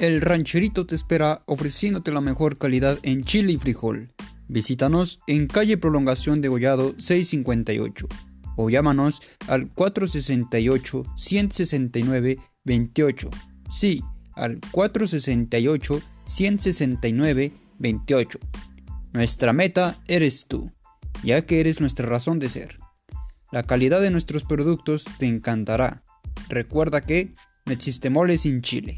El rancherito te espera ofreciéndote la mejor calidad en chile y frijol. Visítanos en calle Prolongación de Gollado 658 o llámanos al 468-169-28. Sí, al 468-169-28. Nuestra meta eres tú, ya que eres nuestra razón de ser. La calidad de nuestros productos te encantará. Recuerda que no existe mole sin chile.